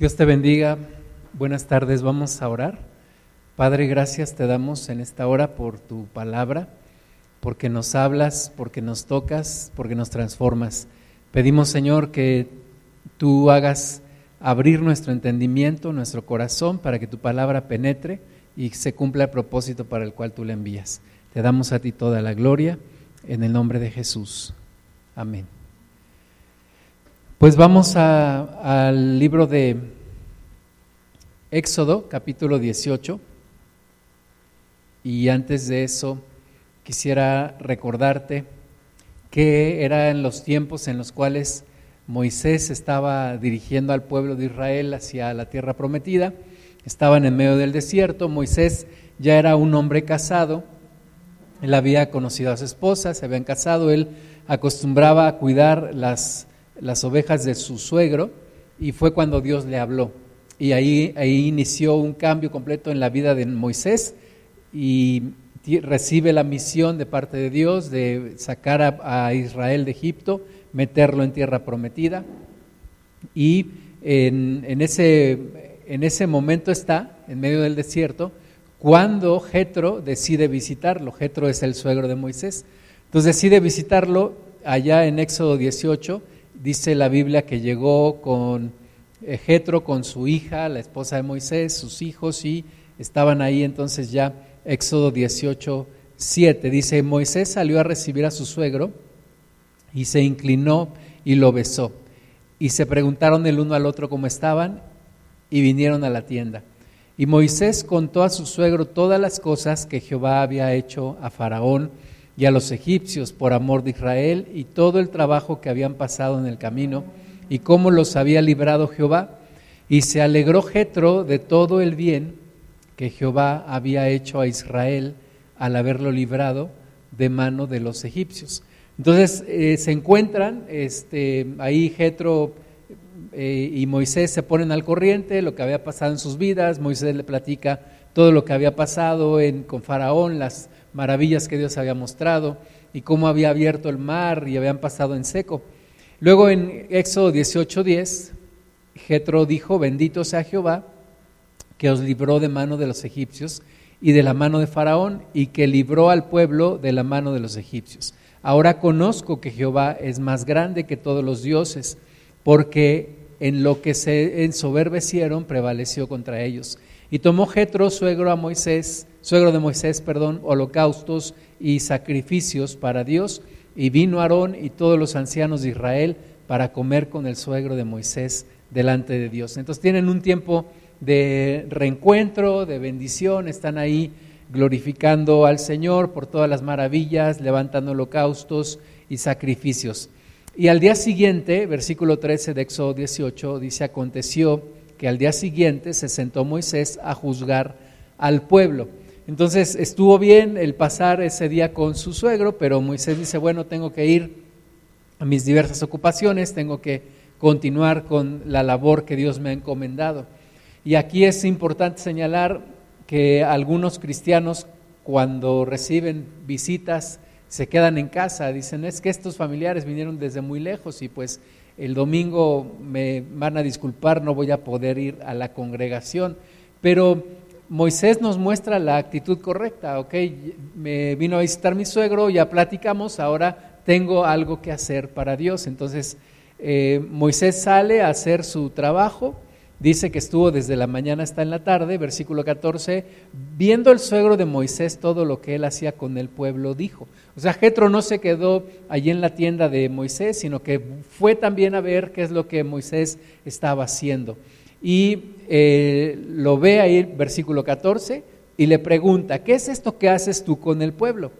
Dios te bendiga. Buenas tardes. Vamos a orar. Padre, gracias te damos en esta hora por tu palabra, porque nos hablas, porque nos tocas, porque nos transformas. Pedimos, Señor, que tú hagas abrir nuestro entendimiento, nuestro corazón, para que tu palabra penetre y se cumpla el propósito para el cual tú la envías. Te damos a ti toda la gloria en el nombre de Jesús. Amén. Pues vamos al libro de Éxodo, capítulo 18. Y antes de eso, quisiera recordarte que eran los tiempos en los cuales Moisés estaba dirigiendo al pueblo de Israel hacia la tierra prometida. Estaban en medio del desierto. Moisés ya era un hombre casado. Él había conocido a su esposa, se habían casado. Él acostumbraba a cuidar las las ovejas de su suegro y fue cuando Dios le habló. Y ahí, ahí inició un cambio completo en la vida de Moisés y recibe la misión de parte de Dios de sacar a, Israel de Egipto, meterlo en tierra prometida. Y en, en, ese, en ese momento está, en medio del desierto, cuando Jetro decide visitarlo. Jetro es el suegro de Moisés. Entonces decide visitarlo allá en Éxodo 18 dice la Biblia que llegó con Jetro, con su hija, la esposa de Moisés, sus hijos, y estaban ahí entonces ya, Éxodo 18, 7, dice, Moisés salió a recibir a su suegro y se inclinó y lo besó. Y se preguntaron el uno al otro cómo estaban y vinieron a la tienda. Y Moisés contó a su suegro todas las cosas que Jehová había hecho a Faraón, y a los egipcios por amor de Israel y todo el trabajo que habían pasado en el camino y cómo los había librado Jehová. Y se alegró Jetro de todo el bien que Jehová había hecho a Israel al haberlo librado de mano de los egipcios. Entonces eh, se encuentran, este, ahí Jetro eh, y Moisés se ponen al corriente, lo que había pasado en sus vidas, Moisés le platica todo lo que había pasado en, con Faraón, las maravillas que Dios había mostrado y cómo había abierto el mar y habían pasado en seco. Luego en Éxodo 18:10, Jetro dijo, bendito sea Jehová, que os libró de mano de los egipcios y de la mano de Faraón y que libró al pueblo de la mano de los egipcios. Ahora conozco que Jehová es más grande que todos los dioses, porque en lo que se ensoberbecieron prevaleció contra ellos. Y tomó Jetro, suegro a Moisés, suegro de Moisés, perdón, holocaustos y sacrificios para Dios, y vino Aarón y todos los ancianos de Israel para comer con el suegro de Moisés delante de Dios. Entonces tienen un tiempo de reencuentro, de bendición, están ahí glorificando al Señor por todas las maravillas, levantando holocaustos y sacrificios. Y al día siguiente, versículo 13 de Éxodo 18, dice, aconteció que al día siguiente se sentó Moisés a juzgar al pueblo. Entonces estuvo bien el pasar ese día con su suegro, pero Moisés dice, bueno, tengo que ir a mis diversas ocupaciones, tengo que continuar con la labor que Dios me ha encomendado. Y aquí es importante señalar que algunos cristianos cuando reciben visitas se quedan en casa, dicen, es que estos familiares vinieron desde muy lejos y pues el domingo me van a disculpar, no voy a poder ir a la congregación, pero Moisés nos muestra la actitud correcta, ok, me vino a visitar mi suegro, ya platicamos, ahora tengo algo que hacer para Dios. Entonces, eh, Moisés sale a hacer su trabajo, dice que estuvo desde la mañana hasta en la tarde, versículo 14, viendo el suegro de Moisés todo lo que él hacía con el pueblo, dijo. O sea, Jetro no se quedó allí en la tienda de Moisés, sino que fue también a ver qué es lo que Moisés estaba haciendo. Y eh, lo ve ahí, versículo 14, y le pregunta, ¿qué es esto que haces tú con el pueblo?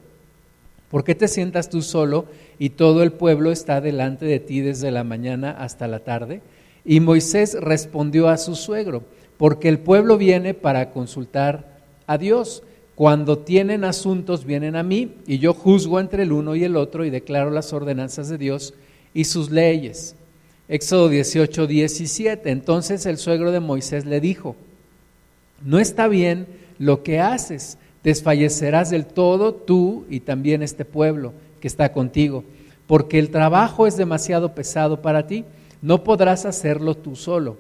¿Por qué te sientas tú solo y todo el pueblo está delante de ti desde la mañana hasta la tarde? Y Moisés respondió a su suegro, porque el pueblo viene para consultar a Dios. Cuando tienen asuntos vienen a mí y yo juzgo entre el uno y el otro y declaro las ordenanzas de Dios y sus leyes. Éxodo 18, 17. Entonces el suegro de Moisés le dijo, no está bien lo que haces, desfallecerás del todo tú y también este pueblo que está contigo, porque el trabajo es demasiado pesado para ti, no podrás hacerlo tú solo.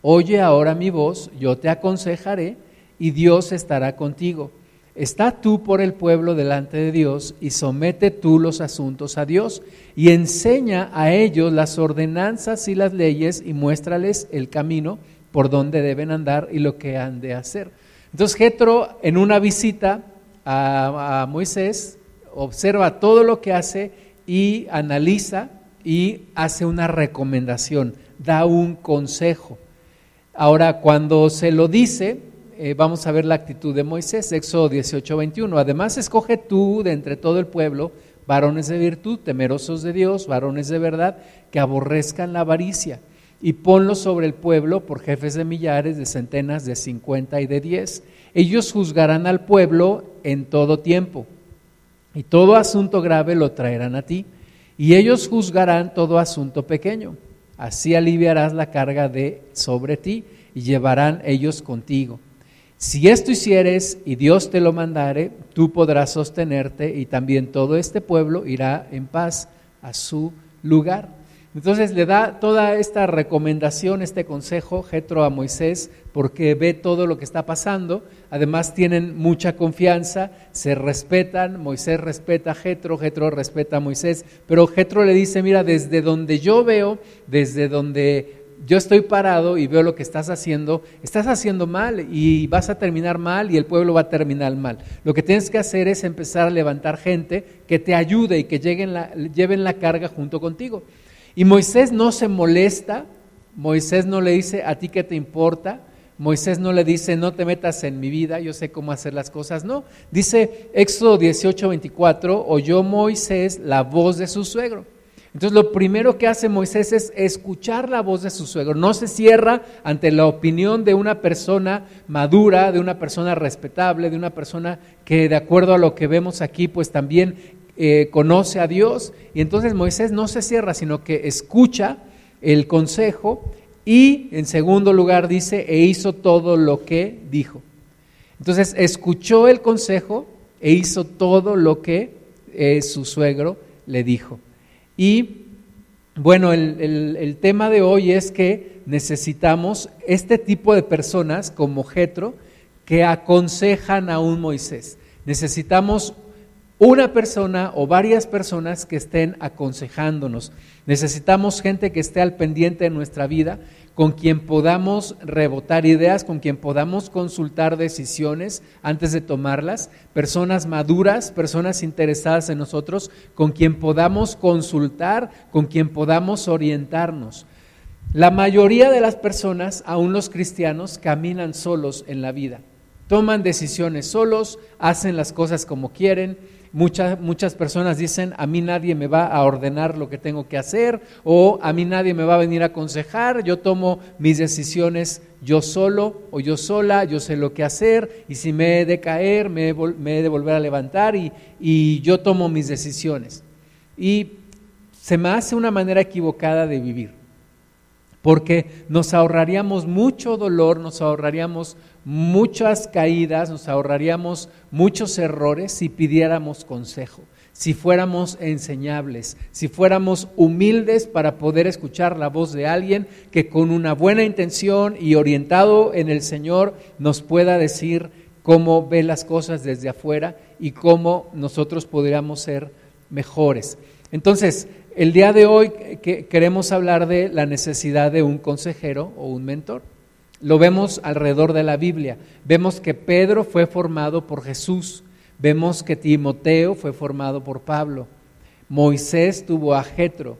Oye ahora mi voz, yo te aconsejaré y Dios estará contigo. Está tú por el pueblo delante de Dios y somete tú los asuntos a Dios y enseña a ellos las ordenanzas y las leyes y muéstrales el camino por donde deben andar y lo que han de hacer. Entonces Jetro en una visita a, a Moisés observa todo lo que hace y analiza y hace una recomendación, da un consejo. Ahora, cuando se lo dice, eh, vamos a ver la actitud de Moisés, Éxodo 18, 21. Además, escoge tú de entre todo el pueblo varones de virtud, temerosos de Dios, varones de verdad, que aborrezcan la avaricia, y ponlos sobre el pueblo por jefes de millares, de centenas, de cincuenta y de diez. Ellos juzgarán al pueblo en todo tiempo, y todo asunto grave lo traerán a ti, y ellos juzgarán todo asunto pequeño. Así aliviarás la carga de sobre ti, y llevarán ellos contigo. Si esto hicieres y Dios te lo mandare, tú podrás sostenerte y también todo este pueblo irá en paz a su lugar. Entonces le da toda esta recomendación, este consejo, Jetro a Moisés, porque ve todo lo que está pasando. Además tienen mucha confianza, se respetan, Moisés respeta a Jetro, Jetro respeta a Moisés, pero Jetro le dice, mira, desde donde yo veo, desde donde yo estoy parado y veo lo que estás haciendo, estás haciendo mal y vas a terminar mal y el pueblo va a terminar mal. Lo que tienes que hacer es empezar a levantar gente que te ayude y que lleguen lleven la carga junto contigo. Y Moisés no se molesta, Moisés no le dice, a ti qué te importa, Moisés no le dice, no te metas en mi vida, yo sé cómo hacer las cosas, no. Dice Éxodo 18, 24, oyó Moisés la voz de su suegro. Entonces lo primero que hace Moisés es escuchar la voz de su suegro. No se cierra ante la opinión de una persona madura, de una persona respetable, de una persona que de acuerdo a lo que vemos aquí, pues también eh, conoce a Dios. Y entonces Moisés no se cierra, sino que escucha el consejo y en segundo lugar dice, e hizo todo lo que dijo. Entonces escuchó el consejo e hizo todo lo que eh, su suegro le dijo. Y bueno, el, tema de hoy es que necesitamos este tipo de personas como Jetro que aconsejan a un Moisés. Necesitamos una persona o varias personas que estén aconsejándonos. Necesitamos gente que esté al pendiente de nuestra vida con quien podamos rebotar ideas, con quien podamos consultar decisiones antes de tomarlas, personas maduras, personas interesadas en nosotros, con quien podamos consultar, con quien podamos orientarnos. La mayoría de las personas, aún los cristianos, caminan solos en la vida, toman decisiones solos, hacen las cosas como quieren, Muchas, muchas personas dicen, a mí nadie me va a ordenar lo que tengo que hacer o a mí nadie me va a venir a aconsejar, yo tomo mis decisiones yo solo o yo sola, yo sé lo que hacer y si me he de caer, me he, de volver a levantar y, y yo tomo mis decisiones. Y se me hace una manera equivocada de vivir, porque nos ahorraríamos mucho dolor, nos ahorraríamos muchas caídas, nos ahorraríamos muchos errores si pidiéramos consejo, si fuéramos enseñables, si fuéramos humildes para poder escuchar la voz de alguien que con una buena intención y orientado en el Señor nos pueda decir cómo ve las cosas desde afuera y cómo nosotros podríamos ser mejores. Entonces, el día de hoy queremos hablar de la necesidad de un consejero o un mentor. Lo vemos alrededor de la Biblia. Vemos que Pedro fue formado por Jesús. Vemos que Timoteo fue formado por Pablo. Moisés tuvo a Jetro,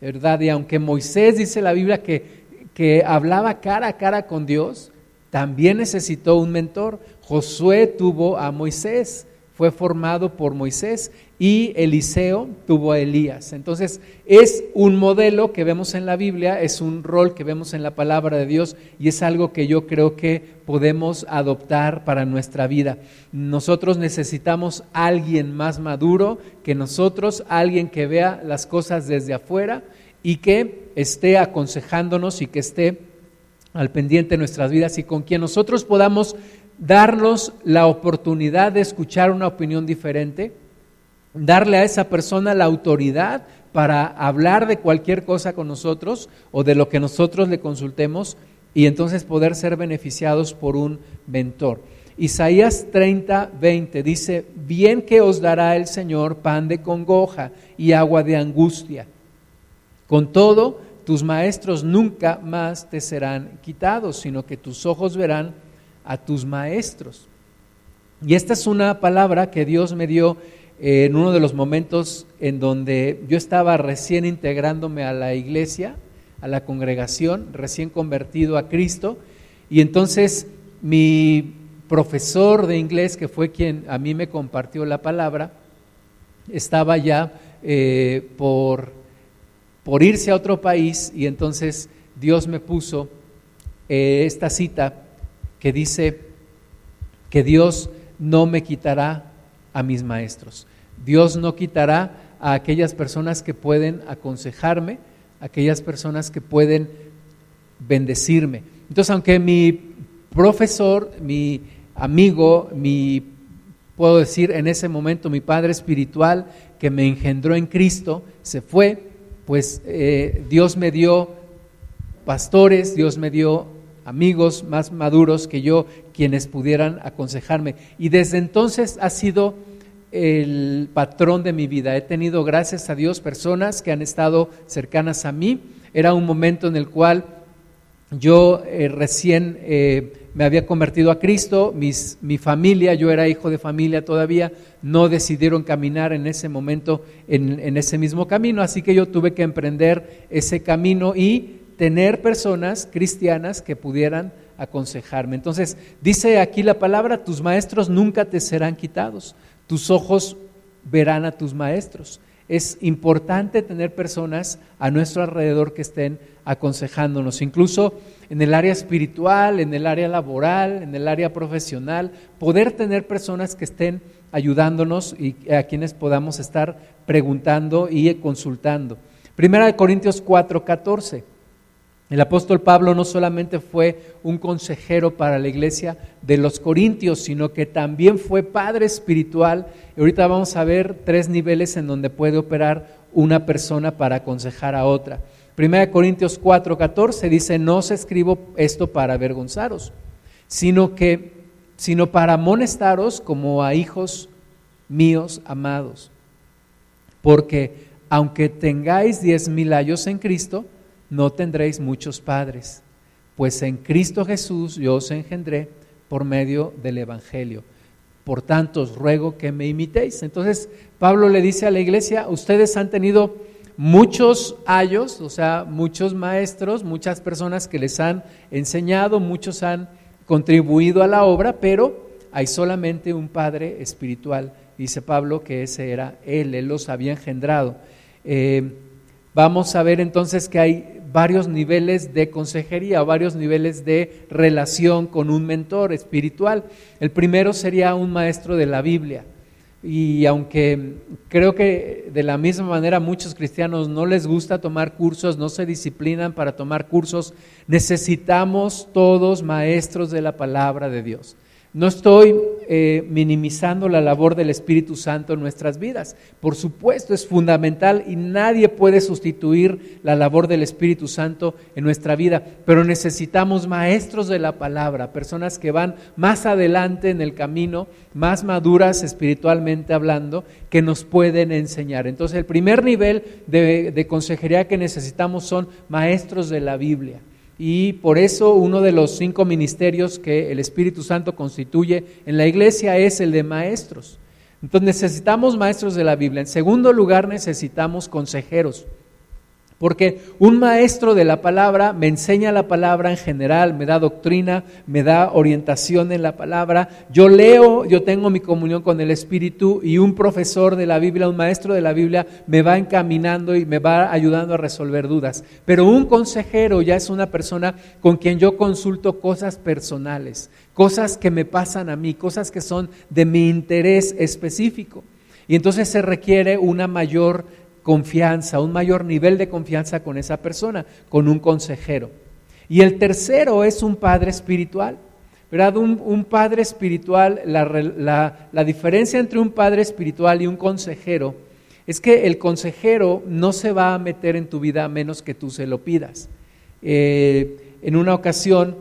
¿verdad? Y aunque Moisés dice la Biblia que, que hablaba cara a cara con Dios, también necesitó un mentor. Josué tuvo a Moisés fue formado por Moisés y Eliseo tuvo a Elías. Entonces es un modelo que vemos en la Biblia, es un rol que vemos en la palabra de Dios y es algo que yo creo que podemos adoptar para nuestra vida. Nosotros necesitamos alguien más maduro que nosotros, alguien que vea las cosas desde afuera y que esté aconsejándonos y que esté al pendiente de nuestras vidas y con quien nosotros podamos darnos la oportunidad de escuchar una opinión diferente, darle a esa persona la autoridad para hablar de cualquier cosa con nosotros o de lo que nosotros le consultemos y entonces poder ser beneficiados por un mentor. Isaías 30, 20 dice, bien que os dará el Señor pan de congoja y agua de angustia. Con todo, tus maestros nunca más te serán quitados, sino que tus ojos verán a tus maestros. Y esta es una palabra que Dios me dio en uno de los momentos en donde yo estaba recién integrándome a la iglesia, a la congregación, recién convertido a Cristo, y entonces mi profesor de inglés, que fue quien a mí me compartió la palabra, estaba ya eh, por, por, irse a otro país y entonces Dios me puso eh, esta cita que dice que Dios no me quitará a mis maestros. Dios no quitará a aquellas personas que pueden aconsejarme, aquellas personas que pueden bendecirme. Entonces, aunque mi profesor, mi amigo, mi, puedo decir en ese momento, mi padre espiritual que me engendró en Cristo, se fue, pues eh, Dios me dio pastores, Dios me dio amigos más maduros que yo, quienes pudieran aconsejarme. Y desde entonces ha sido el patrón de mi vida. He tenido, gracias a Dios, personas que han estado cercanas a mí. Era un momento en el cual yo eh, recién eh, me había convertido a Cristo, mi familia, yo era hijo de familia todavía, no decidieron caminar en ese momento en, en ese mismo camino, así que yo tuve que emprender ese camino y tener personas cristianas que pudieran aconsejarme. Entonces, dice aquí la palabra, tus maestros nunca te serán quitados, tus ojos verán a tus maestros. Es importante tener personas a nuestro alrededor que estén aconsejándonos, incluso en el área espiritual, en el área laboral, en el área profesional, poder tener personas que estén ayudándonos y a quienes podamos estar preguntando y consultando. Primera de Corintios 4, 14. El apóstol Pablo no solamente fue un consejero para la iglesia de los Corintios, sino que también fue padre espiritual. Y ahorita vamos a ver tres niveles en donde puede operar una persona para aconsejar a otra. Primera Corintios 4, 14 dice, no os escribo esto para avergonzaros, sino que sino para amonestaros como a hijos míos amados. Porque aunque tengáis diez mil años en Cristo, no tendréis muchos padres, pues en Cristo Jesús yo os engendré por medio del Evangelio. Por tanto, os ruego que me imitéis. Entonces, Pablo le dice a la iglesia, ustedes han tenido muchos ayos, o sea, muchos maestros, muchas personas que les han enseñado, muchos han contribuido a la obra, pero hay solamente un Padre espiritual. Dice Pablo que ese era Él, Él los había engendrado. Eh, vamos a ver entonces que hay varios niveles de consejería, varios niveles de relación con un mentor espiritual. El primero sería un maestro de la Biblia. Y aunque creo que de la misma manera muchos cristianos no les gusta tomar cursos, no se disciplinan para tomar cursos, necesitamos todos maestros de la palabra de Dios. No estoy eh, minimizando la labor del Espíritu Santo en nuestras vidas. Por supuesto, es fundamental y nadie puede sustituir la labor del Espíritu Santo en nuestra vida, pero necesitamos maestros de la palabra, personas que van más adelante en el camino, más maduras espiritualmente hablando, que nos pueden enseñar. Entonces, el primer nivel de consejería que necesitamos son maestros de la Biblia. Y por eso uno de los cinco ministerios que el Espíritu Santo constituye en la iglesia es el de maestros. Entonces necesitamos maestros de la Biblia. En segundo lugar necesitamos consejeros. Porque un maestro de la palabra me enseña la palabra en general, me da doctrina, me da orientación en la palabra. Yo leo, yo tengo mi comunión con el Espíritu y un profesor de la Biblia, un maestro de la Biblia, me va encaminando y me va ayudando a resolver dudas. Pero un consejero ya es una persona con quien yo consulto cosas personales, cosas que me pasan a mí, cosas que son de mi interés específico. Y entonces se requiere una mayor confianza, un mayor nivel de confianza con esa persona, con un consejero. Y el tercero es un padre espiritual. ¿Verdad? Un, padre espiritual, la, la, diferencia entre un padre espiritual y un consejero es que el consejero no se va a meter en tu vida a menos que tú se lo pidas. Eh, En una ocasión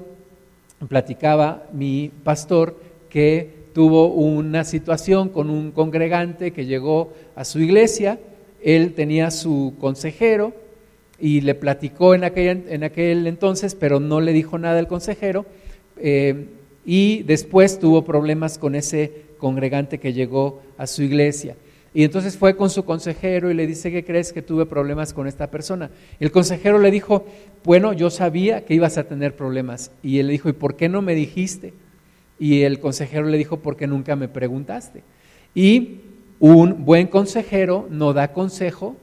platicaba mi pastor que tuvo una situación con un congregante que llegó a su iglesia, él tenía su consejero y le platicó en aquel, en aquel entonces, pero no le dijo nada al consejero, eh, y después tuvo problemas con ese congregante que llegó a su iglesia. Y entonces fue con su consejero y le dice, ¿qué crees que tuve problemas con esta persona? El consejero le dijo, bueno, yo sabía que ibas a tener problemas. Y él le dijo, ¿y por qué no me dijiste? Y el consejero le dijo, porque nunca me preguntaste. Y un buen consejero no da consejo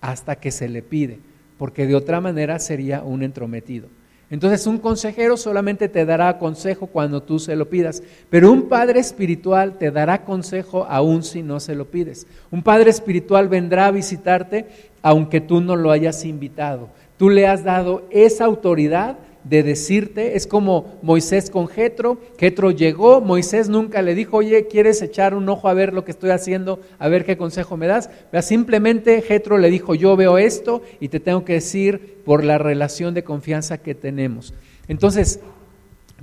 hasta que se le pide, porque de otra manera sería un entrometido. Entonces un consejero solamente te dará consejo cuando tú se lo pidas, pero un padre espiritual te dará consejo aún si no se lo pides. Un padre espiritual vendrá a visitarte aunque tú no lo hayas invitado. Tú le has dado esa autoridad de decirte, es como Moisés con Jetro, Jetro llegó, Moisés nunca le dijo, oye, ¿quieres echar un ojo a ver lo que estoy haciendo, a ver qué consejo me das? simplemente Jetro le dijo, yo veo esto y te tengo que decir por la relación de confianza que tenemos. Entonces,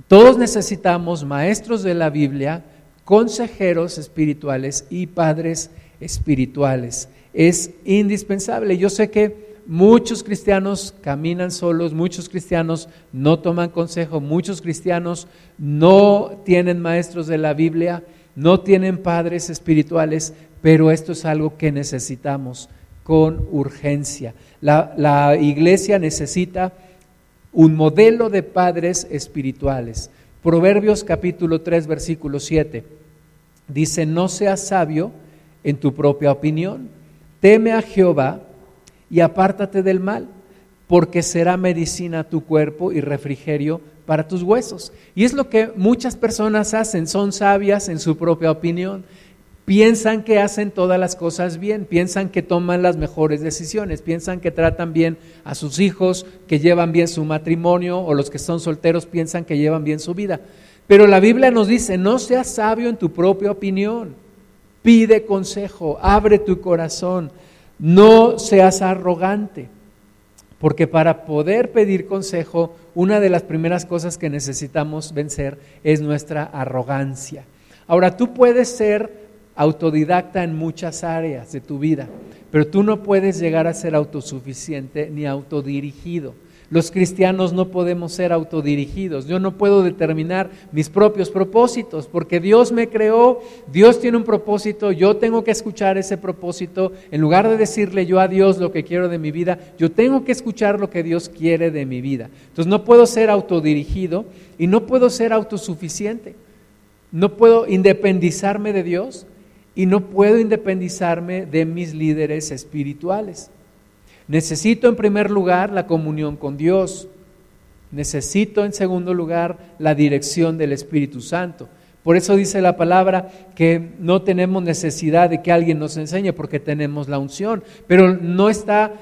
todos necesitamos maestros de la Biblia, consejeros espirituales y padres espirituales. Es indispensable. Yo sé que Muchos cristianos caminan solos, muchos cristianos no toman consejo, muchos cristianos no tienen maestros de la Biblia, no tienen padres espirituales, pero esto es algo que necesitamos con urgencia. La, iglesia necesita un modelo de padres espirituales. Proverbios capítulo 3, versículo 7. Dice, no seas sabio en tu propia opinión, teme a Jehová y apártate del mal, porque será medicina tu cuerpo y refrigerio para tus huesos. Y es lo que muchas personas hacen, son sabias en su propia opinión. Piensan que hacen todas las cosas bien, piensan que toman las mejores decisiones, piensan que tratan bien a sus hijos, que llevan bien su matrimonio, o los que son solteros piensan que llevan bien su vida. Pero la Biblia nos dice, no seas sabio en tu propia opinión, pide consejo, abre tu corazón, no seas arrogante, porque para poder pedir consejo, una de las primeras cosas que necesitamos vencer es nuestra arrogancia. Ahora, tú puedes ser autodidacta en muchas áreas de tu vida, pero tú no puedes llegar a ser autosuficiente ni autodirigido. Los cristianos no podemos ser autodirigidos. Yo no puedo determinar mis propios propósitos porque Dios me creó, Dios tiene un propósito, yo tengo que escuchar ese propósito. En lugar de decirle yo a Dios lo que quiero de mi vida, yo tengo que escuchar lo que Dios quiere de mi vida. Entonces no puedo ser autodirigido y no puedo ser autosuficiente. No puedo independizarme de Dios y no puedo independizarme de mis líderes espirituales. Necesito en primer lugar la comunión con Dios. Necesito en segundo lugar la dirección del Espíritu Santo. Por eso dice la palabra que no tenemos necesidad de que alguien nos enseñe porque tenemos la unción, pero no está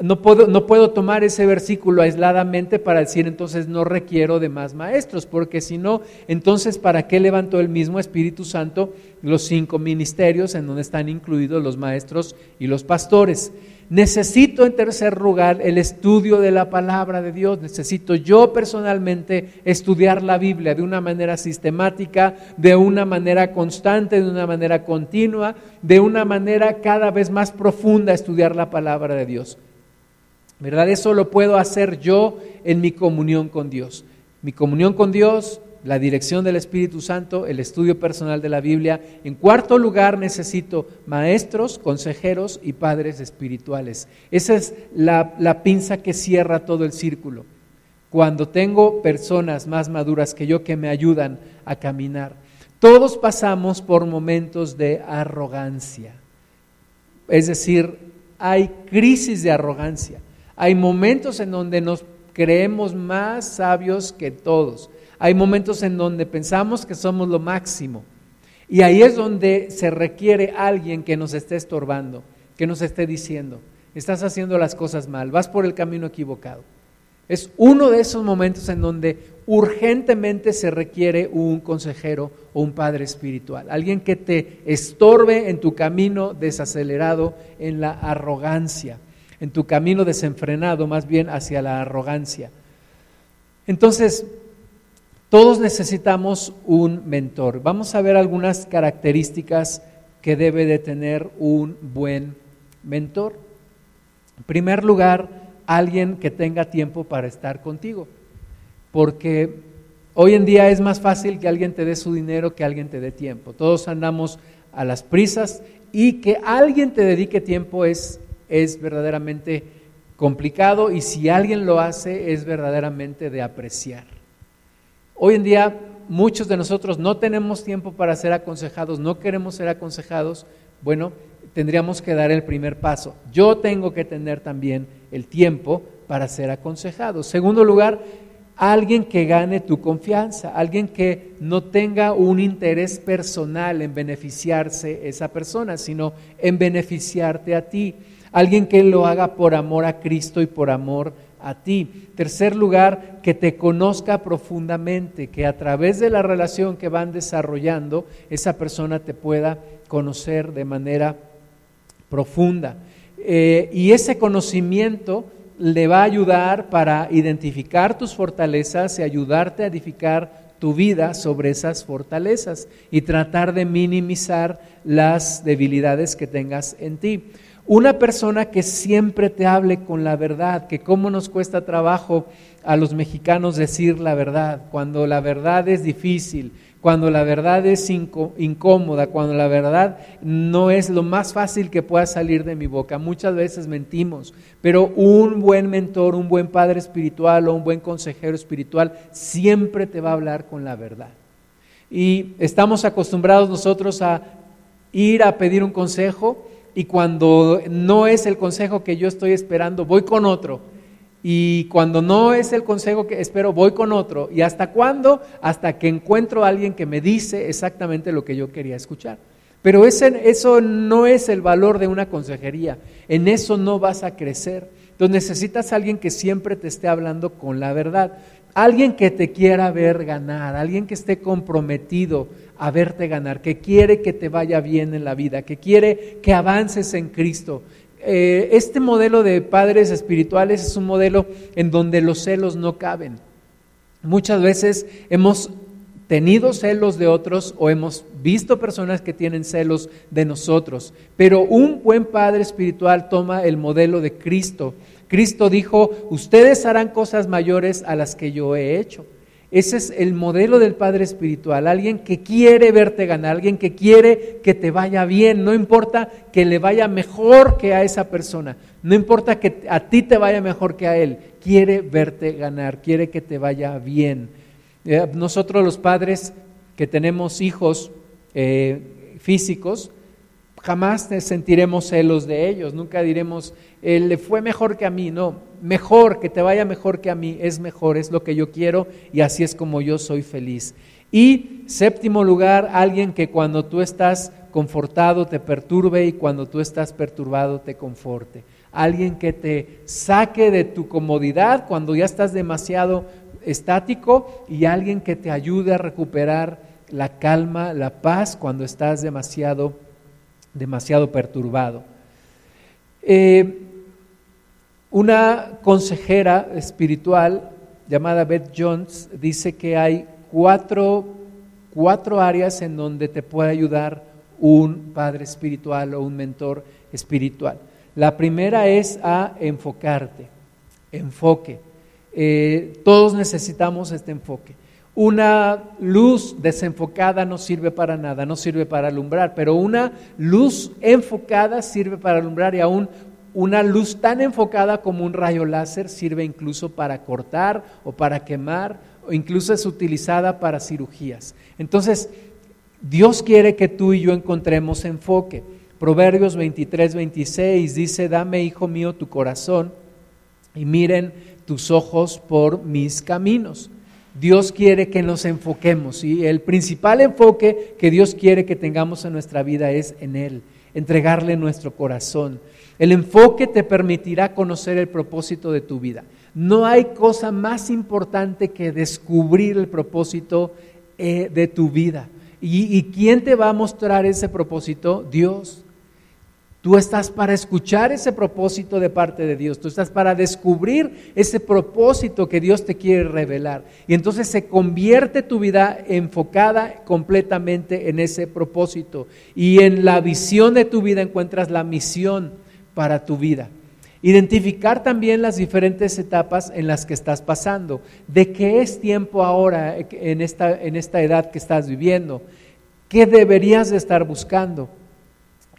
no puedo, no puedo tomar ese versículo aisladamente para decir entonces no requiero de más maestros, porque si no, entonces ¿para qué levantó el mismo Espíritu Santo los cinco ministerios en donde están incluidos los maestros y los pastores? Necesito en tercer lugar el estudio de la palabra de Dios. Necesito yo personalmente estudiar la Biblia de una manera sistemática, de una manera constante, de una manera continua, de una manera cada vez más profunda estudiar la palabra de Dios. ¿Verdad? Eso lo puedo hacer yo en mi comunión con Dios. Mi comunión con Dios la dirección del Espíritu Santo, el estudio personal de la Biblia. En cuarto lugar, necesito maestros, consejeros y padres espirituales. Esa es la, pinza que cierra todo el círculo. Cuando tengo personas más maduras que yo que me ayudan a caminar. Todos pasamos por momentos de arrogancia. Es decir, hay crisis de arrogancia. Hay momentos en donde nos creemos más sabios que todos hay momentos en donde pensamos que somos lo máximo. Y ahí es donde se requiere alguien que nos esté estorbando, que nos esté diciendo, estás haciendo las cosas mal, vas por el camino equivocado. Es uno de esos momentos en donde urgentemente se requiere un consejero o un padre espiritual, alguien que te estorbe en tu camino desacelerado, en la arrogancia, en tu camino desenfrenado más bien hacia la arrogancia. Entonces, todos necesitamos un mentor. Vamos a ver algunas características que debe de tener un buen mentor. En primer lugar, alguien que tenga tiempo para estar contigo, porque hoy en día es más fácil que alguien te dé su dinero que alguien te dé tiempo. Todos andamos a las prisas y que alguien te dedique tiempo es, es verdaderamente complicado y si alguien lo hace es verdaderamente de apreciar. Hoy en día muchos de nosotros no tenemos tiempo para ser aconsejados, no queremos ser aconsejados. Bueno, tendríamos que dar el primer paso. Yo tengo que tener también el tiempo para ser aconsejado. Segundo lugar, alguien que gane tu confianza, alguien que no tenga un interés personal en beneficiarse esa persona, sino en beneficiarte a ti. Alguien que lo haga por amor a Cristo y por amor a ti. Tercer lugar, que te conozca profundamente, que a través de la relación que van desarrollando, esa persona te pueda conocer de manera profunda. Eh, y ese conocimiento le va a ayudar para identificar tus fortalezas y ayudarte a edificar tu vida sobre esas fortalezas y tratar de minimizar las debilidades que tengas en ti. Una persona que siempre te hable con la verdad, que cómo nos cuesta trabajo a los mexicanos decir la verdad, cuando la verdad es difícil, cuando la verdad es incómoda, cuando la verdad no es lo más fácil que pueda salir de mi boca. Muchas veces mentimos, pero un buen mentor, un buen padre espiritual o un buen consejero espiritual siempre te va a hablar con la verdad. Y estamos acostumbrados nosotros a ir a pedir un consejo y cuando no es el consejo que yo estoy esperando, voy con otro. Y cuando no es el consejo que espero, voy con otro. ¿Y hasta cuándo? Hasta que encuentro a alguien que me dice exactamente lo que yo quería escuchar. Pero ese, eso no es el valor de una consejería. En eso no vas a crecer. Entonces necesitas a alguien que siempre te esté hablando con la verdad. Alguien que te quiera ver ganar, alguien que esté comprometido a verte ganar, que quiere que te vaya bien en la vida, que quiere que avances en Cristo. Eh, este modelo de padres espirituales es un modelo en donde los celos no caben. Muchas veces hemos tenido celos de otros o hemos visto personas que tienen celos de nosotros, pero un buen padre espiritual toma el modelo de Cristo. Cristo dijo, ustedes harán cosas mayores a las que yo he hecho. Ese es el modelo del Padre Espiritual, alguien que quiere verte ganar, alguien que quiere que te vaya bien, no importa que le vaya mejor que a esa persona, no importa que a ti te vaya mejor que a él, quiere verte ganar, quiere que te vaya bien. Eh, nosotros los padres que tenemos hijos eh, físicos, jamás sentiremos celos de ellos, nunca diremos, él le fue mejor que a mí, no, mejor, que te vaya mejor que a mí, es mejor, es lo que yo quiero y así es como yo soy feliz. Y séptimo lugar, alguien que cuando tú estás confortado te perturbe y cuando tú estás perturbado te conforte. Alguien que te saque de tu comodidad cuando ya estás demasiado estático y alguien que te ayude a recuperar la calma, la paz cuando estás demasiado, demasiado perturbado. Eh, una consejera espiritual llamada Beth Jones dice que hay cuatro, cuatro áreas en donde te puede ayudar un padre espiritual o un mentor espiritual. La primera es a enfocarte, enfoque. Eh, todos necesitamos este enfoque. Una luz desenfocada no sirve para nada, no sirve para alumbrar, pero una luz enfocada sirve para alumbrar y aún una luz tan enfocada como un rayo láser sirve incluso para cortar o para quemar o incluso es utilizada para cirugías. Entonces, Dios quiere que tú y yo encontremos enfoque. Proverbios 23, 26 dice, dame, hijo mío, tu corazón y miren tus ojos por mis caminos. Dios quiere que nos enfoquemos y el principal enfoque que Dios quiere que tengamos en nuestra vida es en Él, entregarle nuestro corazón. El enfoque te permitirá conocer el propósito de tu vida. No hay cosa más importante que descubrir el propósito eh, de tu vida. ¿Y, ¿Y quién te va a mostrar ese propósito? Dios. Tú estás para escuchar ese propósito de parte de Dios. Tú estás para descubrir ese propósito que Dios te quiere revelar. Y entonces se convierte tu vida enfocada completamente en ese propósito. Y en la visión de tu vida encuentras la misión para tu vida. Identificar también las diferentes etapas en las que estás pasando. ¿De qué es tiempo ahora en esta, en esta edad que estás viviendo? ¿Qué deberías de estar buscando?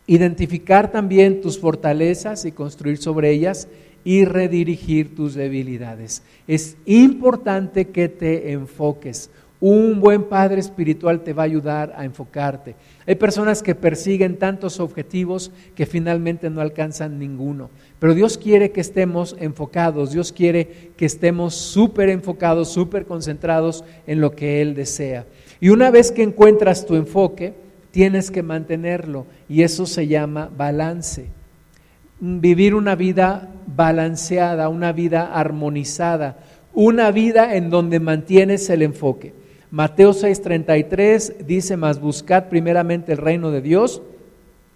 Identificar también tus fortalezas y construir sobre ellas y redirigir tus debilidades. Es importante que te enfoques. Un buen padre espiritual te va a ayudar a enfocarte. Hay personas que persiguen tantos objetivos que finalmente no alcanzan ninguno. Pero Dios quiere que estemos enfocados, Dios quiere que estemos súper enfocados, súper concentrados en lo que Él desea. Y una vez que encuentras tu enfoque, tienes que mantenerlo y eso se llama balance. Vivir una vida balanceada, una vida armonizada, una vida en donde mantienes el enfoque. Mateo 6:33 dice, más buscad primeramente el reino de Dios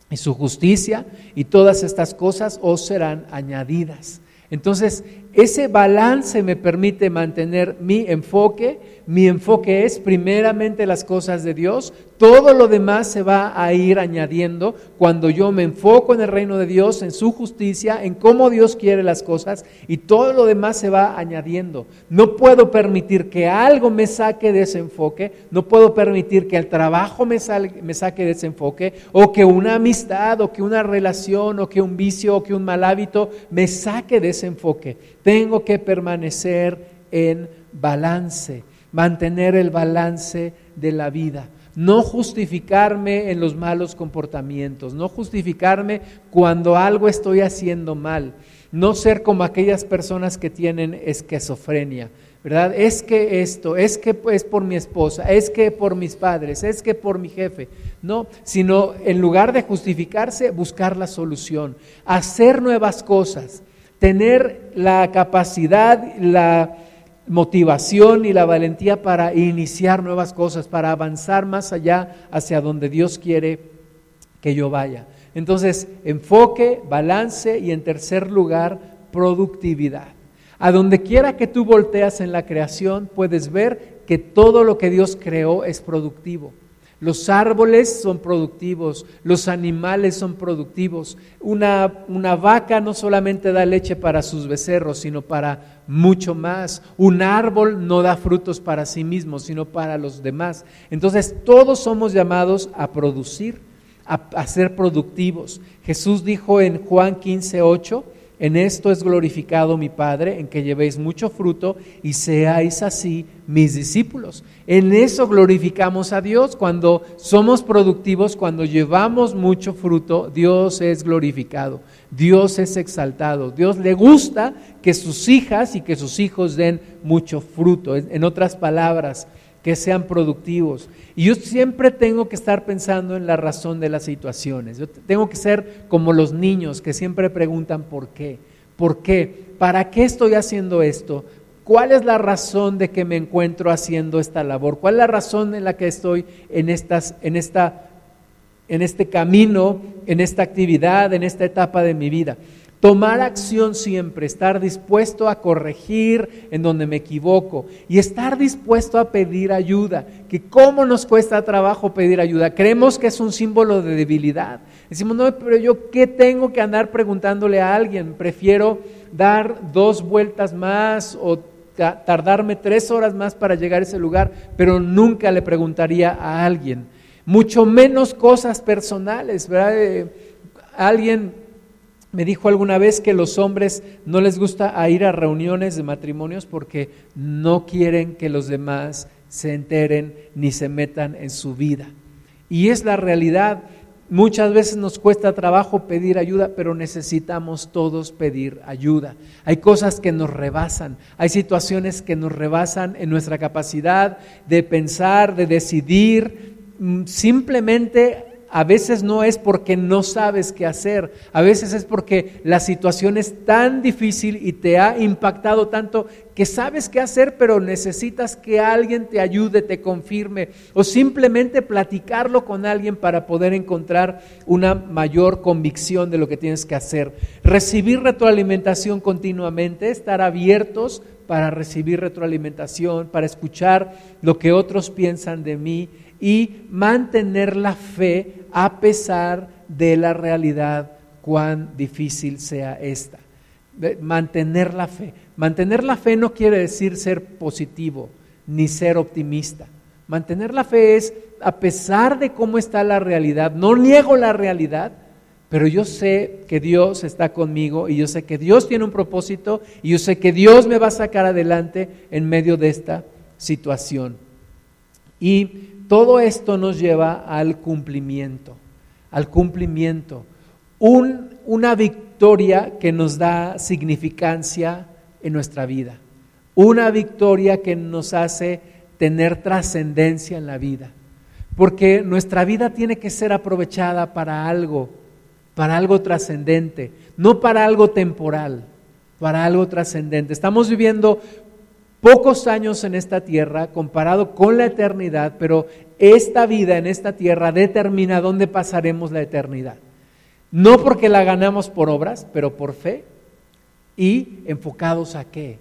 y su justicia y todas estas cosas os serán añadidas. Entonces, ese balance me permite mantener mi enfoque. Mi enfoque es primeramente las cosas de Dios. Todo lo demás se va a ir añadiendo cuando yo me enfoco en el reino de Dios, en su justicia, en cómo Dios quiere las cosas y todo lo demás se va añadiendo. No puedo permitir que algo me saque de ese enfoque. No puedo permitir que el trabajo me, me saque de ese enfoque o que una amistad o que una relación o que un vicio o que un mal hábito me saque de ese enfoque tengo que permanecer en balance, mantener el balance de la vida. No justificarme en los malos comportamientos, no justificarme cuando algo estoy haciendo mal, no ser como aquellas personas que tienen esquizofrenia, ¿verdad? Es que esto, es que es por mi esposa, es que por mis padres, es que por mi jefe. No, sino en lugar de justificarse, buscar la solución, hacer nuevas cosas tener la capacidad, la motivación y la valentía para iniciar nuevas cosas, para avanzar más allá hacia donde Dios quiere que yo vaya. Entonces, enfoque, balance y en tercer lugar, productividad. A donde quiera que tú volteas en la creación, puedes ver que todo lo que Dios creó es productivo. Los árboles son productivos, los animales son productivos. Una, una, vaca no solamente da leche para sus becerros, sino para mucho más. Un árbol no da frutos para sí mismo, sino para los demás. Entonces todos somos llamados a producir, a, ser productivos. Jesús dijo en Juan 15, 8, en esto es glorificado mi Padre, en que llevéis mucho fruto y seáis así mis discípulos. En eso glorificamos a Dios. Cuando somos productivos, cuando llevamos mucho fruto, Dios es glorificado, Dios es exaltado. Dios le gusta que sus hijas y que sus hijos den mucho fruto. En otras palabras, que sean productivos. Y yo siempre tengo que estar pensando en la razón de las situaciones. Yo tengo que ser como los niños que siempre preguntan por qué. ¿Por qué? ¿Para qué estoy haciendo esto? ¿Cuál es la razón de que me encuentro haciendo esta labor? ¿Cuál es la razón en la que estoy en, estas, en, esta, en este camino, en esta actividad, en esta etapa de mi vida? Tomar acción siempre, estar dispuesto a corregir en donde me equivoco y estar dispuesto a pedir ayuda. Que cómo nos cuesta trabajo pedir ayuda. Creemos que es un símbolo de debilidad. Decimos, no, pero yo qué tengo que andar preguntándole a alguien. Prefiero dar dos vueltas más o tardarme tres horas más para llegar a ese lugar, pero nunca le preguntaría a alguien. Mucho menos cosas personales, ¿verdad? Eh, alguien me dijo alguna vez que los hombres no les gusta ir a reuniones de matrimonios porque no quieren que los demás se enteren ni se metan en su vida. Y es la realidad. Muchas veces nos cuesta trabajo pedir ayuda, pero necesitamos todos pedir ayuda. Hay cosas que nos rebasan, hay situaciones que nos rebasan en nuestra capacidad de pensar, de decidir. Mm, simplemente a veces no es porque no sabes qué hacer, a veces es porque la situación es tan difícil y te ha impactado tanto que sabes qué hacer, pero necesitas que alguien te ayude, te confirme, o simplemente platicarlo con alguien para poder encontrar una mayor convicción de lo que tienes que hacer. Recibir retroalimentación continuamente, estar abiertos para recibir retroalimentación, para escuchar lo que otros piensan de mí y mantener la fe a pesar de la realidad, cuán difícil sea esta. Mantener la fe. Mantener la fe no quiere decir ser positivo ni ser optimista. Mantener la fe es, a pesar de cómo está la realidad, no niego la realidad, pero yo sé que Dios está conmigo y yo sé que Dios tiene un propósito y yo sé que Dios me va a sacar adelante en medio de esta situación. Y todo esto nos lleva al cumplimiento, al cumplimiento. una victoria que nos da significancia en nuestra vida, una victoria que nos hace tener trascendencia en la vida, porque nuestra vida tiene que ser aprovechada para algo, para algo trascendente, no para algo temporal, para algo trascendente. Estamos viviendo pocos años en esta tierra comparado con la eternidad, pero esta vida en esta tierra determina dónde pasaremos la eternidad. No porque la ganamos por obras, pero por fe y enfocados a qué?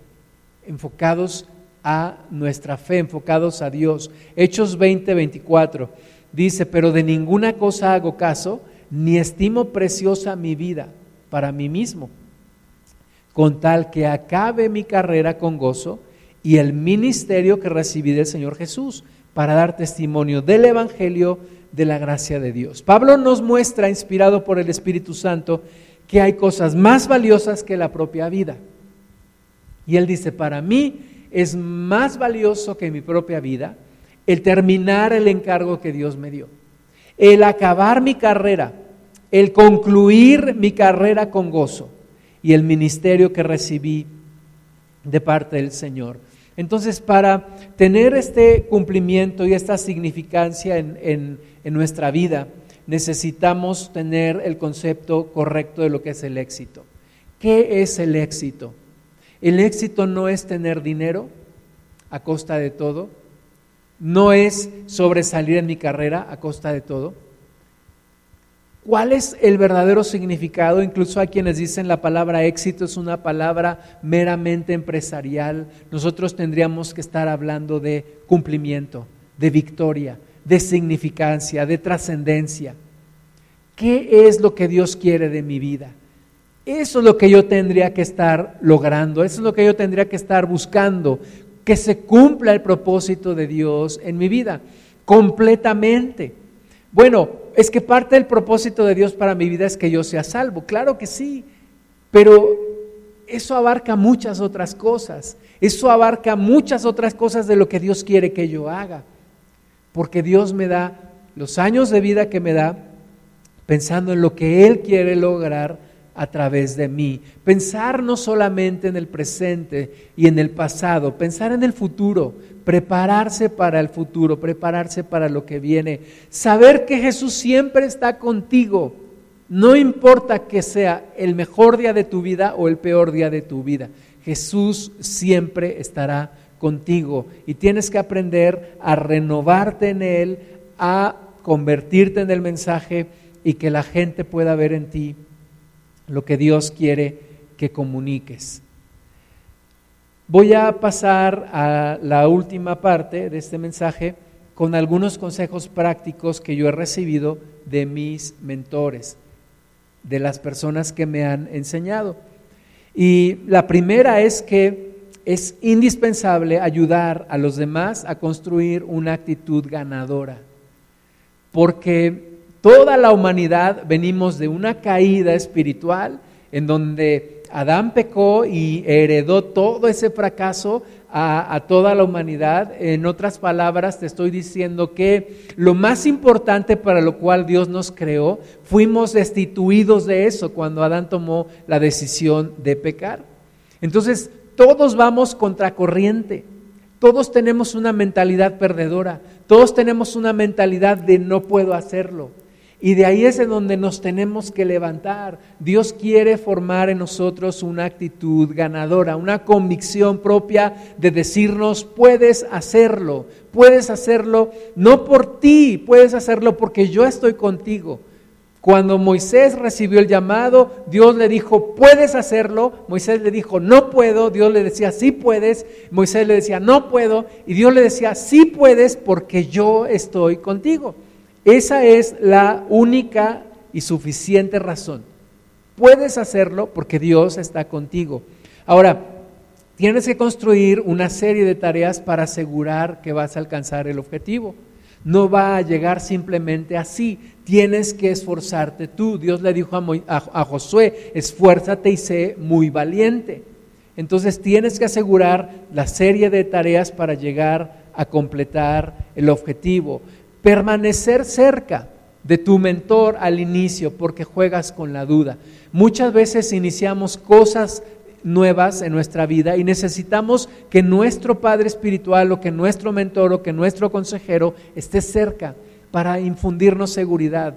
Enfocados a nuestra fe, enfocados a Dios. Hechos 20, 24 dice, pero de ninguna cosa hago caso, ni estimo preciosa mi vida para mí mismo, con tal que acabe mi carrera con gozo y el ministerio que recibí del Señor Jesús para dar testimonio del Evangelio de la gracia de Dios. Pablo nos muestra, inspirado por el Espíritu Santo, que hay cosas más valiosas que la propia vida. Y él dice, para mí es más valioso que mi propia vida el terminar el encargo que Dios me dio, el acabar mi carrera, el concluir mi carrera con gozo y el ministerio que recibí de parte del Señor. Entonces, para tener este cumplimiento y esta significancia en, nuestra vida, necesitamos tener el concepto correcto de lo que es el éxito. ¿Qué es el éxito? El éxito no es tener dinero a costa de todo, no es sobresalir en mi carrera a costa de todo, ¿Cuál es el verdadero significado? Incluso hay quienes dicen la palabra éxito es una palabra meramente empresarial. Nosotros tendríamos que estar hablando de cumplimiento, de victoria, de significancia, de trascendencia. ¿Qué es lo que Dios quiere de mi vida? Eso es lo que yo tendría que estar logrando, eso es lo que yo tendría que estar buscando, que se cumpla el propósito de Dios en mi vida, completamente. Bueno, es que parte del propósito de Dios para mi vida es que yo sea salvo. Claro que sí, pero eso abarca muchas otras cosas. Eso abarca muchas otras cosas de lo que Dios quiere que yo haga. Porque Dios me da los años de vida que me da pensando en lo que Él quiere lograr a través de mí. Pensar no solamente en el presente y en el pasado, pensar en el futuro, prepararse para el futuro, prepararse para lo que viene. Saber que Jesús siempre está contigo, no importa que sea el mejor día de tu vida o el peor día de tu vida. Jesús siempre estará contigo y tienes que aprender a renovarte en Él, a convertirte en el mensaje y que la gente pueda ver en ti lo que Dios quiere que comuniques. Voy a pasar a la última parte de este mensaje con algunos consejos prácticos que yo he recibido de mis mentores, de las personas que me han enseñado. Y la primera es que es indispensable ayudar a los demás a construir una actitud ganadora, porque Toda la humanidad venimos de una caída espiritual en donde Adán pecó y heredó todo ese fracaso a, toda la humanidad. En otras palabras, te estoy diciendo que lo más importante para lo cual Dios nos creó, fuimos destituidos de eso cuando Adán tomó la decisión de pecar. Entonces, todos vamos contracorriente. Todos tenemos una mentalidad perdedora. Todos tenemos una mentalidad de no puedo hacerlo. Y de ahí es de donde nos tenemos que levantar. Dios quiere formar en nosotros una actitud ganadora, una convicción propia de decirnos, puedes hacerlo, puedes hacerlo no por ti, puedes hacerlo porque yo estoy contigo. Cuando Moisés recibió el llamado, Dios le dijo, puedes hacerlo. Moisés le dijo, no puedo. Dios le decía, sí puedes. Moisés le decía, no puedo. Y Dios le decía, sí puedes porque yo estoy contigo. Esa es la única y suficiente razón. Puedes hacerlo porque Dios está contigo. Ahora, tienes que construir una serie de tareas para asegurar que vas a alcanzar el objetivo. No va a llegar simplemente así. Tienes que esforzarte tú. Dios le dijo a, Josué, esfuérzate y sé muy valiente. Entonces tienes que asegurar la serie de tareas para llegar a completar el objetivo. Permanecer cerca de tu mentor al inicio porque juegas con la duda. Muchas veces iniciamos cosas nuevas en nuestra vida y necesitamos que nuestro Padre Espiritual o que nuestro mentor o que nuestro consejero esté cerca para infundirnos seguridad,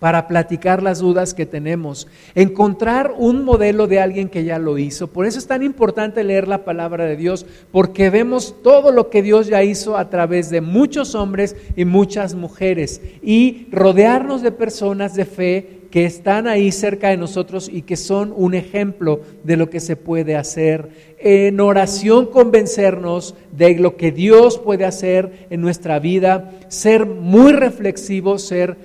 para platicar las dudas que tenemos, encontrar un modelo de alguien que ya lo hizo. Por eso es tan importante leer la palabra de Dios, porque vemos todo lo que Dios ya hizo a través de muchos hombres y muchas mujeres y rodearnos de personas de fe que están ahí cerca de nosotros y que son un ejemplo de lo que se puede hacer. En oración convencernos de lo que Dios puede hacer en nuestra vida, ser muy reflexivos, ser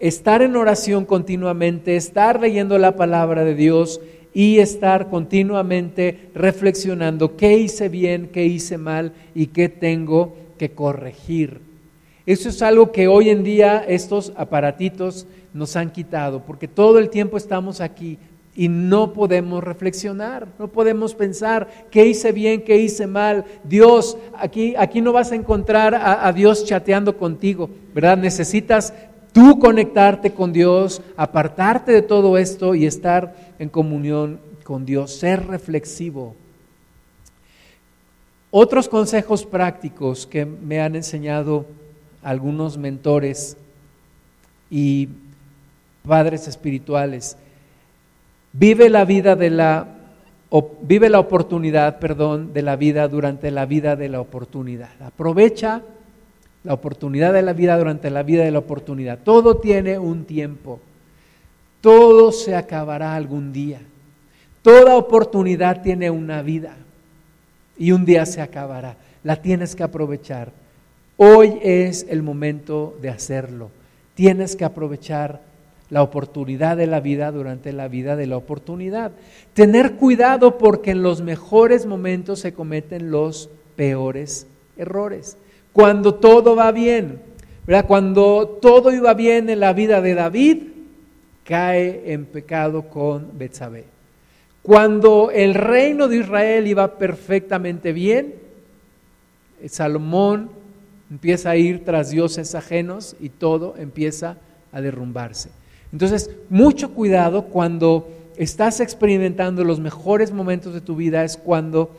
estar en oración continuamente, estar leyendo la palabra de Dios y estar continuamente reflexionando qué hice bien, qué hice mal y qué tengo que corregir. Eso es algo que hoy en día estos aparatitos nos han quitado, porque todo el tiempo estamos aquí y no podemos reflexionar, no podemos pensar qué hice bien, qué hice mal. Dios, aquí, aquí no vas a encontrar a, a Dios chateando contigo, ¿verdad? Necesitas tú conectarte con Dios, apartarte de todo esto y estar en comunión con Dios, ser reflexivo. Otros consejos prácticos que me han enseñado algunos mentores y padres espirituales. Vive la vida de la vive la oportunidad, perdón, de la vida durante la vida de la oportunidad. Aprovecha la oportunidad de la vida durante la vida de la oportunidad. Todo tiene un tiempo. Todo se acabará algún día. Toda oportunidad tiene una vida y un día se acabará. La tienes que aprovechar. Hoy es el momento de hacerlo. Tienes que aprovechar la oportunidad de la vida durante la vida de la oportunidad. Tener cuidado porque en los mejores momentos se cometen los peores errores. Cuando todo va bien. Cuando todo iba bien en la vida de David, cae en pecado con Betsabé. Cuando el reino de Israel iba perfectamente bien, Salomón empieza a ir tras dioses ajenos y todo empieza a derrumbarse. Entonces, mucho cuidado cuando estás experimentando los mejores momentos de tu vida es cuando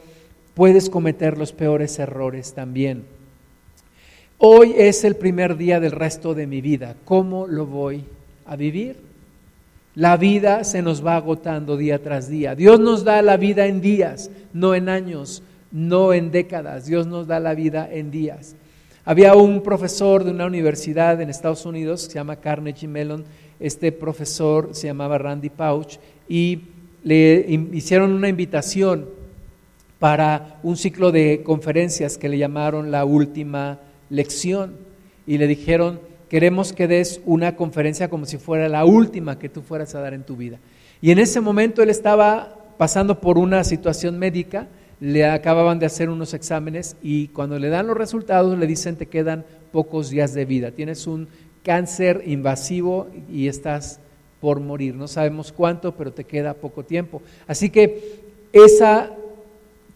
puedes cometer los peores errores también. Hoy es el primer día del resto de mi vida. ¿Cómo lo voy a vivir? La vida se nos va agotando día tras día. Dios nos da la vida en días, no en años, no en décadas. Dios nos da la vida en días. Había un profesor de una universidad en Estados Unidos que se llama Carnegie Mellon este profesor se llamaba Randy Pauch y le hicieron una invitación para un ciclo de conferencias que le llamaron la última lección y le dijeron, queremos que des una conferencia como si fuera la última que tú fueras a dar en tu vida. Y en ese momento él estaba pasando por una situación médica, le acababan de hacer unos exámenes y cuando le dan los resultados le dicen te quedan pocos días de vida, tienes un cáncer invasivo y estás por morir. No sabemos cuánto, pero te queda poco tiempo. Así que esa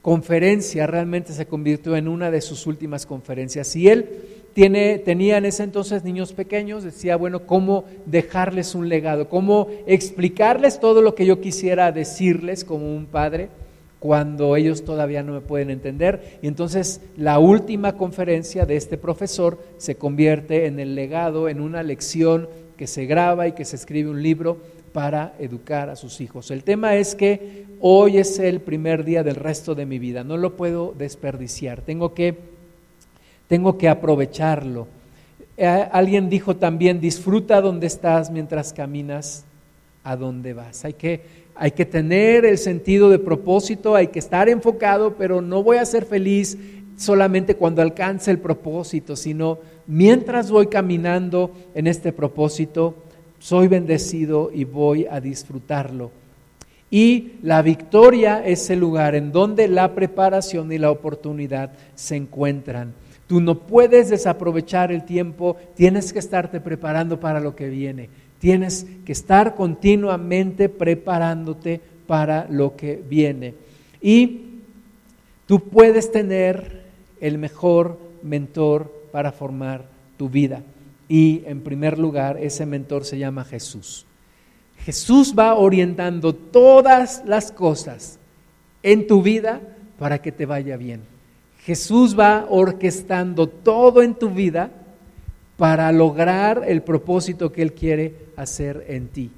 conferencia realmente se convirtió en una de sus últimas conferencias. Y él tiene, tenía en ese entonces niños pequeños, decía, bueno, ¿cómo dejarles un legado? ¿Cómo explicarles todo lo que yo quisiera decirles como un padre? cuando ellos todavía no me pueden entender. Y entonces la última conferencia de este profesor se convierte en el legado, en una lección que se graba y que se escribe un libro para educar a sus hijos. El tema es que hoy es el primer día del resto de mi vida, no lo puedo desperdiciar, tengo que, tengo que aprovecharlo. Eh, alguien dijo también, disfruta donde estás mientras caminas a donde vas. Hay que, hay que tener el sentido de propósito, hay que estar enfocado, pero no voy a ser feliz solamente cuando alcance el propósito, sino mientras voy caminando en este propósito, soy bendecido y voy a disfrutarlo. Y la victoria es el lugar en donde la preparación y la oportunidad se encuentran. Tú no puedes desaprovechar el tiempo, tienes que estarte preparando para lo que viene. Tienes que estar continuamente preparándote para lo que viene. Y tú puedes tener el mejor mentor para formar tu vida. Y en primer lugar, ese mentor se llama Jesús. Jesús va orientando todas las cosas en tu vida para que te vaya bien. Jesús va orquestando todo en tu vida para lograr el propósito que Él quiere hacer en ti.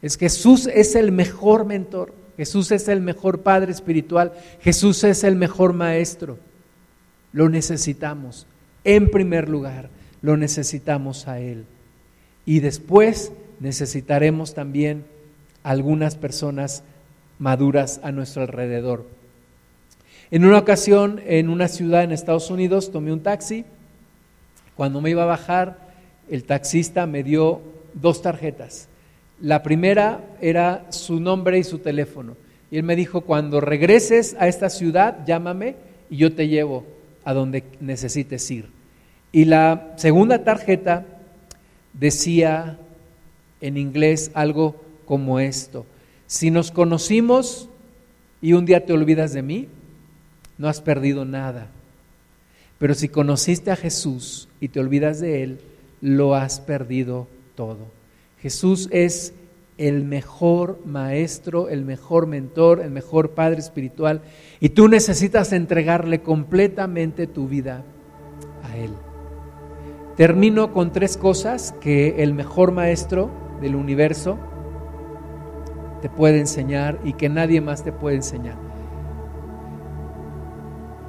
Es Jesús es el mejor mentor, Jesús es el mejor padre espiritual, Jesús es el mejor maestro. Lo necesitamos. En primer lugar, lo necesitamos a Él. Y después necesitaremos también algunas personas maduras a nuestro alrededor. En una ocasión, en una ciudad en Estados Unidos, tomé un taxi. Cuando me iba a bajar, el taxista me dio dos tarjetas. La primera era su nombre y su teléfono. Y él me dijo, cuando regreses a esta ciudad, llámame y yo te llevo a donde necesites ir. Y la segunda tarjeta decía en inglés algo como esto. Si nos conocimos y un día te olvidas de mí, no has perdido nada. Pero si conociste a Jesús y te olvidas de Él, lo has perdido todo. Jesús es el mejor maestro, el mejor mentor, el mejor padre espiritual y tú necesitas entregarle completamente tu vida a Él. Termino con tres cosas que el mejor maestro del universo te puede enseñar y que nadie más te puede enseñar.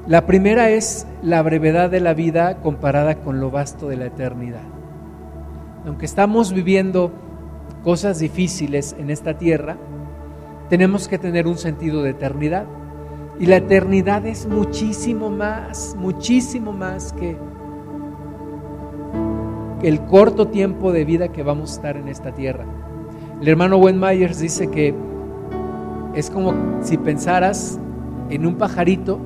La primera es la brevedad de la vida comparada con lo vasto de la eternidad. Aunque estamos viviendo cosas difíciles en esta tierra, tenemos que tener un sentido de eternidad. Y la eternidad es muchísimo más, muchísimo más que el corto tiempo de vida que vamos a estar en esta tierra. El hermano Wen Myers dice que es como si pensaras en un pajarito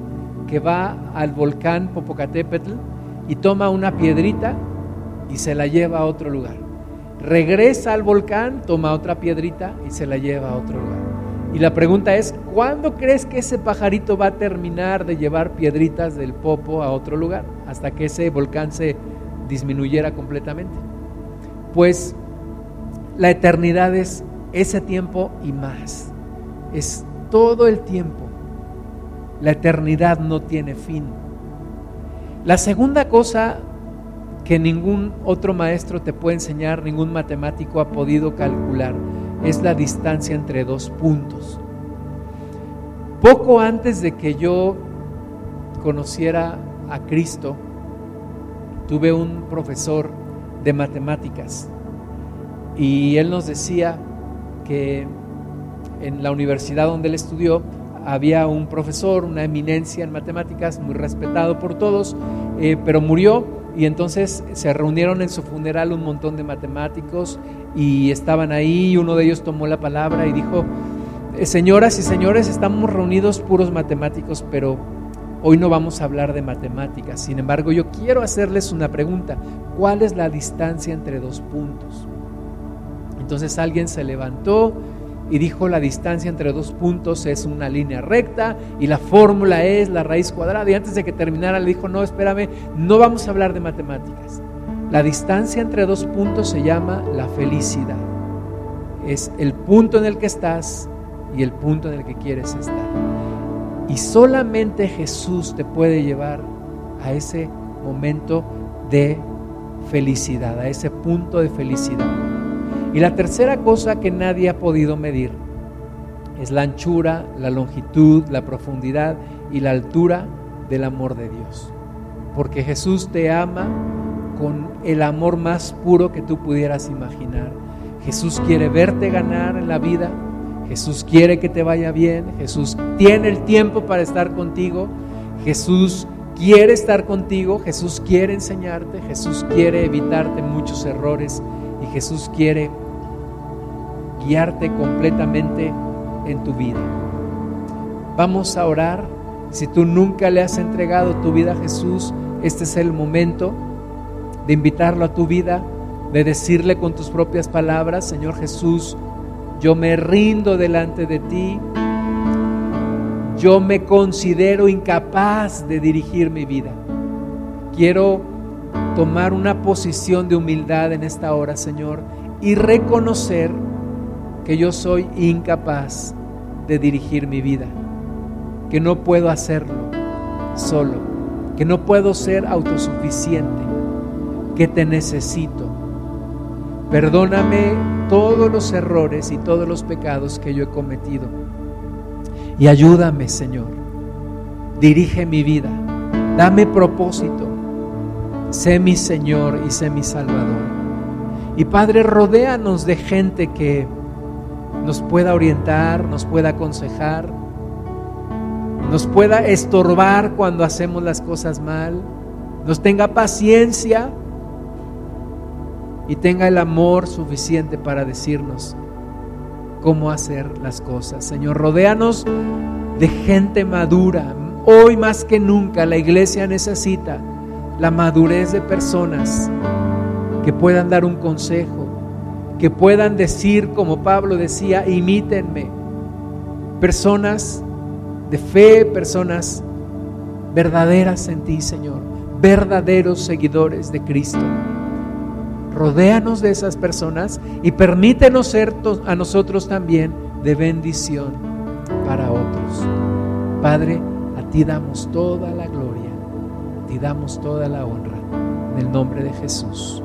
que va al volcán Popocatépetl y toma una piedrita y se la lleva a otro lugar. Regresa al volcán, toma otra piedrita y se la lleva a otro lugar. Y la pregunta es, ¿cuándo crees que ese pajarito va a terminar de llevar piedritas del Popo a otro lugar? Hasta que ese volcán se disminuyera completamente. Pues la eternidad es ese tiempo y más. Es todo el tiempo. La eternidad no tiene fin. La segunda cosa que ningún otro maestro te puede enseñar, ningún matemático ha podido calcular, es la distancia entre dos puntos. Poco antes de que yo conociera a Cristo, tuve un profesor de matemáticas y él nos decía que en la universidad donde él estudió había un profesor, una eminencia en matemáticas, muy respetado por todos, eh, pero murió y entonces se reunieron en su funeral un montón de matemáticos y estaban ahí y uno de ellos tomó la palabra y dijo, eh, señoras y señores, estamos reunidos puros matemáticos, pero Hoy no vamos a hablar de matemáticas, sin embargo yo quiero hacerles una pregunta. ¿Cuál es la distancia entre dos puntos? Entonces alguien se levantó y dijo la distancia entre dos puntos es una línea recta y la fórmula es la raíz cuadrada. Y antes de que terminara le dijo, no, espérame, no vamos a hablar de matemáticas. La distancia entre dos puntos se llama la felicidad. Es el punto en el que estás y el punto en el que quieres estar. Y solamente Jesús te puede llevar a ese momento de felicidad, a ese punto de felicidad. Y la tercera cosa que nadie ha podido medir es la anchura, la longitud, la profundidad y la altura del amor de Dios. Porque Jesús te ama con el amor más puro que tú pudieras imaginar. Jesús quiere verte ganar en la vida. Jesús quiere que te vaya bien. Jesús tiene el tiempo para estar contigo. Jesús quiere estar contigo. Jesús quiere enseñarte. Jesús quiere evitarte muchos errores. Y Jesús quiere guiarte completamente en tu vida. Vamos a orar. Si tú nunca le has entregado tu vida a Jesús, este es el momento de invitarlo a tu vida, de decirle con tus propias palabras, Señor Jesús, yo me rindo delante de ti, yo me considero incapaz de dirigir mi vida. Quiero tomar una posición de humildad en esta hora, Señor, y reconocer que yo soy incapaz de dirigir mi vida, que no puedo hacerlo solo, que no puedo ser autosuficiente, que te necesito. Perdóname todos los errores y todos los pecados que yo he cometido. Y ayúdame, Señor. Dirige mi vida. Dame propósito. Sé mi Señor y sé mi Salvador. Y Padre, rodéanos de gente que nos pueda orientar, nos pueda aconsejar, nos pueda estorbar cuando hacemos las cosas mal, nos tenga paciencia y tenga el amor suficiente para decirnos cómo hacer las cosas. Señor, rodéanos de gente madura. Hoy más que nunca la iglesia necesita la madurez de personas que puedan dar un consejo, que puedan decir, como Pablo decía, imítenme. Personas de fe, personas verdaderas en ti, Señor, verdaderos seguidores de Cristo. Rodéanos de esas personas y permítenos ser a nosotros también de bendición para otros. Padre, a ti damos toda la gloria, a ti damos toda la honra, en el nombre de Jesús.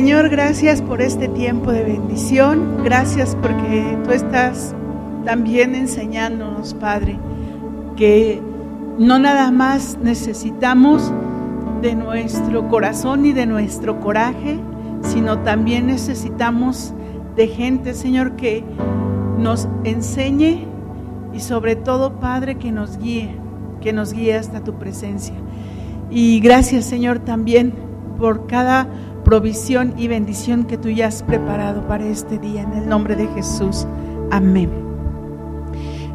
Señor, gracias por este tiempo de bendición. Gracias porque tú estás también enseñándonos, Padre, que no nada más necesitamos de nuestro corazón y de nuestro coraje, sino también necesitamos de gente, Señor, que nos enseñe y sobre todo, Padre, que nos guíe, que nos guíe hasta tu presencia. Y gracias, Señor, también por cada provisión y bendición que tú ya has preparado para este día. En el nombre de Jesús. Amén.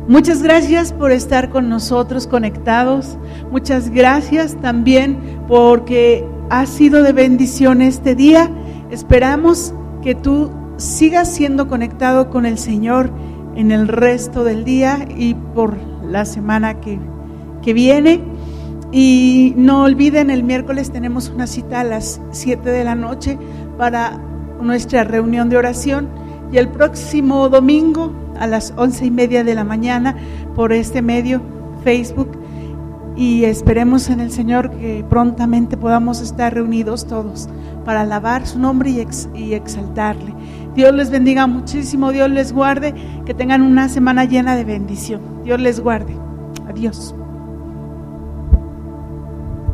Muchas gracias por estar con nosotros conectados. Muchas gracias también porque ha sido de bendición este día. Esperamos que tú sigas siendo conectado con el Señor en el resto del día y por la semana que, que viene. Y no olviden, el miércoles tenemos una cita a las 7 de la noche para nuestra reunión de oración y el próximo domingo a las once y media de la mañana por este medio, Facebook. Y esperemos en el Señor que prontamente podamos estar reunidos todos para alabar su nombre y, y exaltarle. Dios les bendiga muchísimo, Dios les guarde, que tengan una semana llena de bendición. Dios les guarde. Adiós.